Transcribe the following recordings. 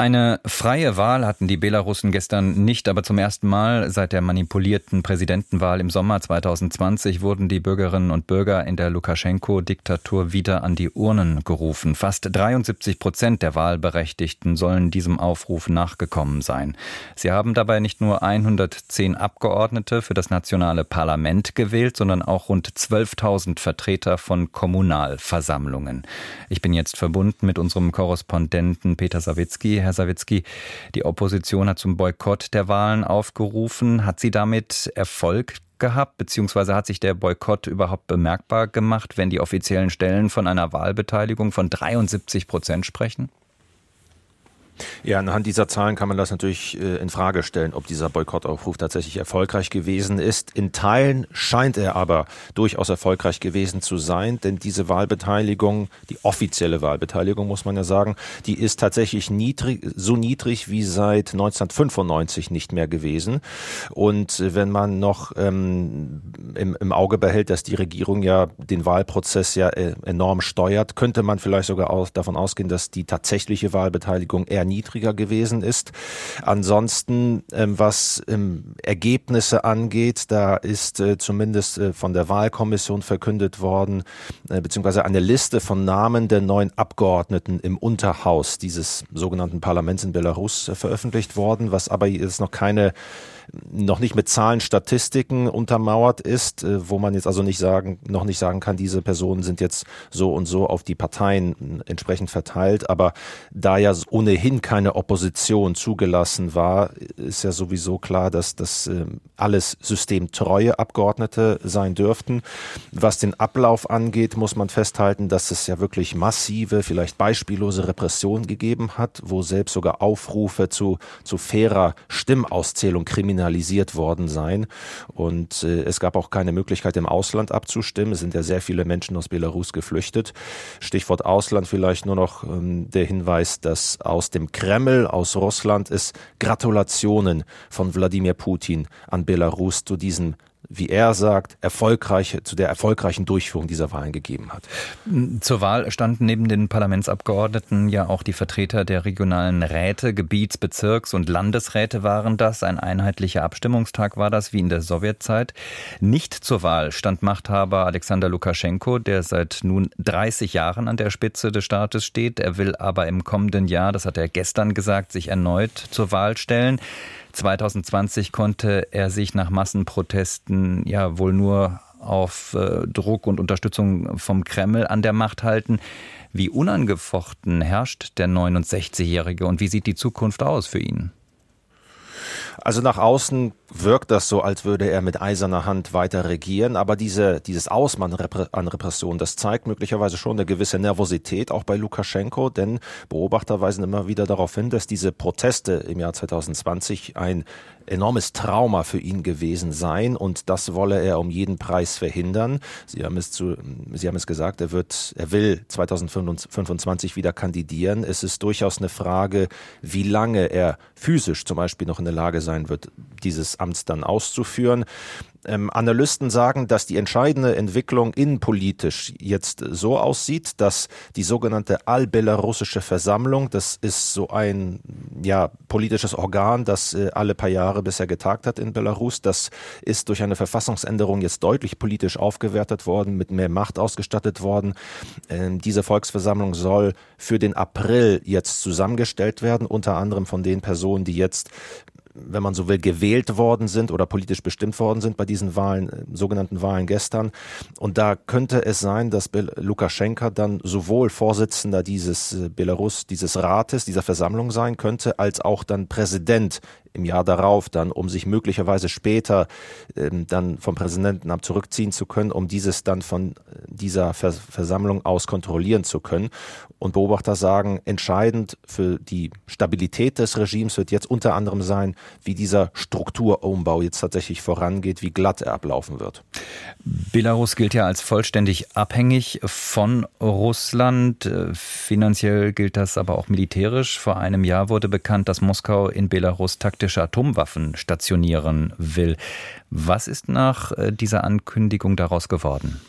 Eine freie Wahl hatten die Belarussen gestern nicht, aber zum ersten Mal seit der manipulierten Präsidentenwahl im Sommer 2020 wurden die Bürgerinnen und Bürger in der Lukaschenko-Diktatur wieder an die Urnen gerufen. Fast 73 Prozent der Wahlberechtigten sollen diesem Aufruf nachgekommen sein. Sie haben dabei nicht nur 110 Abgeordnete für das nationale Parlament gewählt, sondern auch rund 12.000 Vertreter von Kommunalversammlungen. Ich bin jetzt verbunden mit unserem Korrespondenten Peter Sawicki. Herr Sawicki, die Opposition hat zum Boykott der Wahlen aufgerufen. Hat sie damit Erfolg gehabt, beziehungsweise hat sich der Boykott überhaupt bemerkbar gemacht, wenn die offiziellen Stellen von einer Wahlbeteiligung von 73 Prozent sprechen? Ja, anhand dieser Zahlen kann man das natürlich äh, in Frage stellen, ob dieser Boykottaufruf tatsächlich erfolgreich gewesen ist. In Teilen scheint er aber durchaus erfolgreich gewesen zu sein, denn diese Wahlbeteiligung, die offizielle Wahlbeteiligung, muss man ja sagen, die ist tatsächlich niedrig, so niedrig wie seit 1995 nicht mehr gewesen. Und wenn man noch ähm, im, im Auge behält, dass die Regierung ja den Wahlprozess ja äh, enorm steuert, könnte man vielleicht sogar aus, davon ausgehen, dass die tatsächliche Wahlbeteiligung eher niedriger gewesen ist. Ansonsten, ähm, was ähm, Ergebnisse angeht, da ist äh, zumindest äh, von der Wahlkommission verkündet worden, äh, beziehungsweise eine Liste von Namen der neuen Abgeordneten im Unterhaus dieses sogenannten Parlaments in Belarus veröffentlicht worden, was aber jetzt noch keine noch nicht mit Zahlen, Statistiken untermauert ist, äh, wo man jetzt also nicht sagen, noch nicht sagen kann, diese Personen sind jetzt so und so auf die Parteien äh, entsprechend verteilt. Aber da ja ohnehin keine Opposition zugelassen war, ist ja sowieso klar, dass das äh, alles systemtreue Abgeordnete sein dürften. Was den Ablauf angeht, muss man festhalten, dass es ja wirklich massive, vielleicht beispiellose Repression gegeben hat, wo selbst sogar Aufrufe zu, zu fairer Stimmauszählung kriminell kriminalisiert worden sein. Und äh, es gab auch keine Möglichkeit, im Ausland abzustimmen. Es sind ja sehr viele Menschen aus Belarus geflüchtet. Stichwort Ausland vielleicht nur noch ähm, der Hinweis, dass aus dem Kreml, aus Russland es Gratulationen von Wladimir Putin an Belarus zu diesem wie er sagt, erfolgreiche, zu der erfolgreichen Durchführung dieser Wahlen gegeben hat. Zur Wahl standen neben den Parlamentsabgeordneten ja auch die Vertreter der regionalen Räte, Gebiets-, Bezirks- und Landesräte waren das. Ein einheitlicher Abstimmungstag war das, wie in der Sowjetzeit. Nicht zur Wahl stand Machthaber Alexander Lukaschenko, der seit nun 30 Jahren an der Spitze des Staates steht. Er will aber im kommenden Jahr, das hat er gestern gesagt, sich erneut zur Wahl stellen. 2020 konnte er sich nach Massenprotesten ja wohl nur auf äh, Druck und Unterstützung vom Kreml an der Macht halten. Wie unangefochten herrscht der 69-Jährige und wie sieht die Zukunft aus für ihn? Also nach außen wirkt das so, als würde er mit eiserner Hand weiter regieren, aber diese, dieses Ausmaß an Repression, das zeigt möglicherweise schon eine gewisse Nervosität auch bei Lukaschenko, denn Beobachter weisen immer wieder darauf hin, dass diese Proteste im Jahr 2020 ein enormes Trauma für ihn gewesen seien und das wolle er um jeden Preis verhindern. Sie haben es zu, Sie haben es gesagt, er wird, er will 2025 wieder kandidieren. Es ist durchaus eine Frage, wie lange er physisch zum Beispiel noch in der Lage sein wird, dieses Amts dann auszuführen. Ähm, Analysten sagen, dass die entscheidende Entwicklung innenpolitisch jetzt so aussieht, dass die sogenannte allbelarussische Versammlung, das ist so ein ja, politisches Organ, das äh, alle paar Jahre bisher getagt hat in Belarus, das ist durch eine Verfassungsänderung jetzt deutlich politisch aufgewertet worden, mit mehr Macht ausgestattet worden. Ähm, diese Volksversammlung soll für den April jetzt zusammengestellt werden, unter anderem von den Personen, die jetzt wenn man so will, gewählt worden sind oder politisch bestimmt worden sind bei diesen Wahlen, äh, sogenannten Wahlen gestern. Und da könnte es sein, dass Lukaschenka dann sowohl Vorsitzender dieses äh, Belarus, dieses Rates, dieser Versammlung sein könnte, als auch dann Präsident im Jahr darauf dann, um sich möglicherweise später ähm, dann vom Präsidentenamt zurückziehen zu können, um dieses dann von dieser Vers Versammlung aus kontrollieren zu können. Und Beobachter sagen, entscheidend für die Stabilität des Regimes wird jetzt unter anderem sein, wie dieser Strukturumbau jetzt tatsächlich vorangeht, wie glatt er ablaufen wird. Belarus gilt ja als vollständig abhängig von Russland. Äh, finanziell gilt das aber auch militärisch. Vor einem Jahr wurde bekannt, dass Moskau in Belarus taktische Atomwaffen stationieren will. Was ist nach äh, dieser Ankündigung daraus geworden?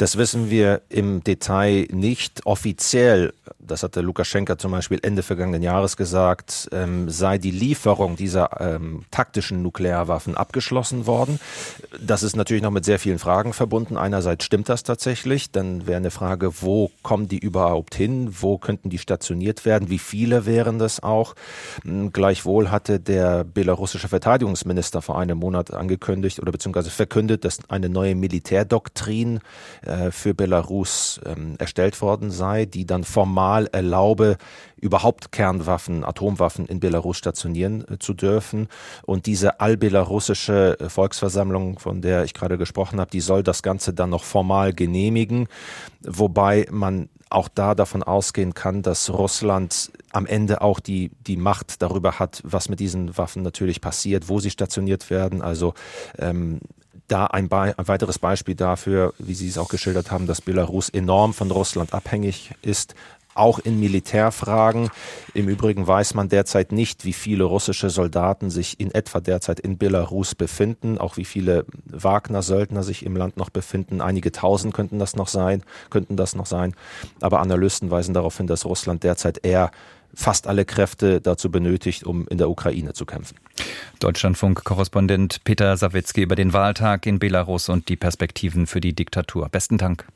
Das wissen wir im Detail nicht. Offiziell, das hat der Lukaschenka zum Beispiel Ende vergangenen Jahres gesagt, ähm, sei die Lieferung dieser ähm, taktischen Nuklearwaffen abgeschlossen worden. Das ist natürlich noch mit sehr vielen Fragen verbunden. Einerseits stimmt das tatsächlich. Dann wäre eine Frage, wo kommen die überhaupt hin? Wo könnten die stationiert werden? Wie viele wären das auch? Hm, gleichwohl hatte der belarussische Verteidigungsminister vor einem Monat angekündigt oder beziehungsweise verkündet, dass eine neue Militärdoktrin äh, für Belarus ähm, erstellt worden sei, die dann formal erlaube, überhaupt Kernwaffen, Atomwaffen in Belarus stationieren äh, zu dürfen. Und diese allbelarussische äh, Volksversammlung, von der ich gerade gesprochen habe, die soll das Ganze dann noch formal genehmigen, wobei man auch da davon ausgehen kann, dass Russland am Ende auch die, die Macht darüber hat, was mit diesen Waffen natürlich passiert, wo sie stationiert werden. Also ähm, da ein, Be ein weiteres Beispiel dafür, wie Sie es auch geschildert haben, dass Belarus enorm von Russland abhängig ist, auch in Militärfragen. Im Übrigen weiß man derzeit nicht, wie viele russische Soldaten sich in etwa derzeit in Belarus befinden, auch wie viele Wagner-Söldner sich im Land noch befinden. Einige tausend könnten das noch sein, könnten das noch sein. Aber Analysten weisen darauf hin, dass Russland derzeit eher fast alle Kräfte dazu benötigt, um in der Ukraine zu kämpfen. Deutschlandfunk-Korrespondent Peter Sawicki über den Wahltag in Belarus und die Perspektiven für die Diktatur. Besten Dank.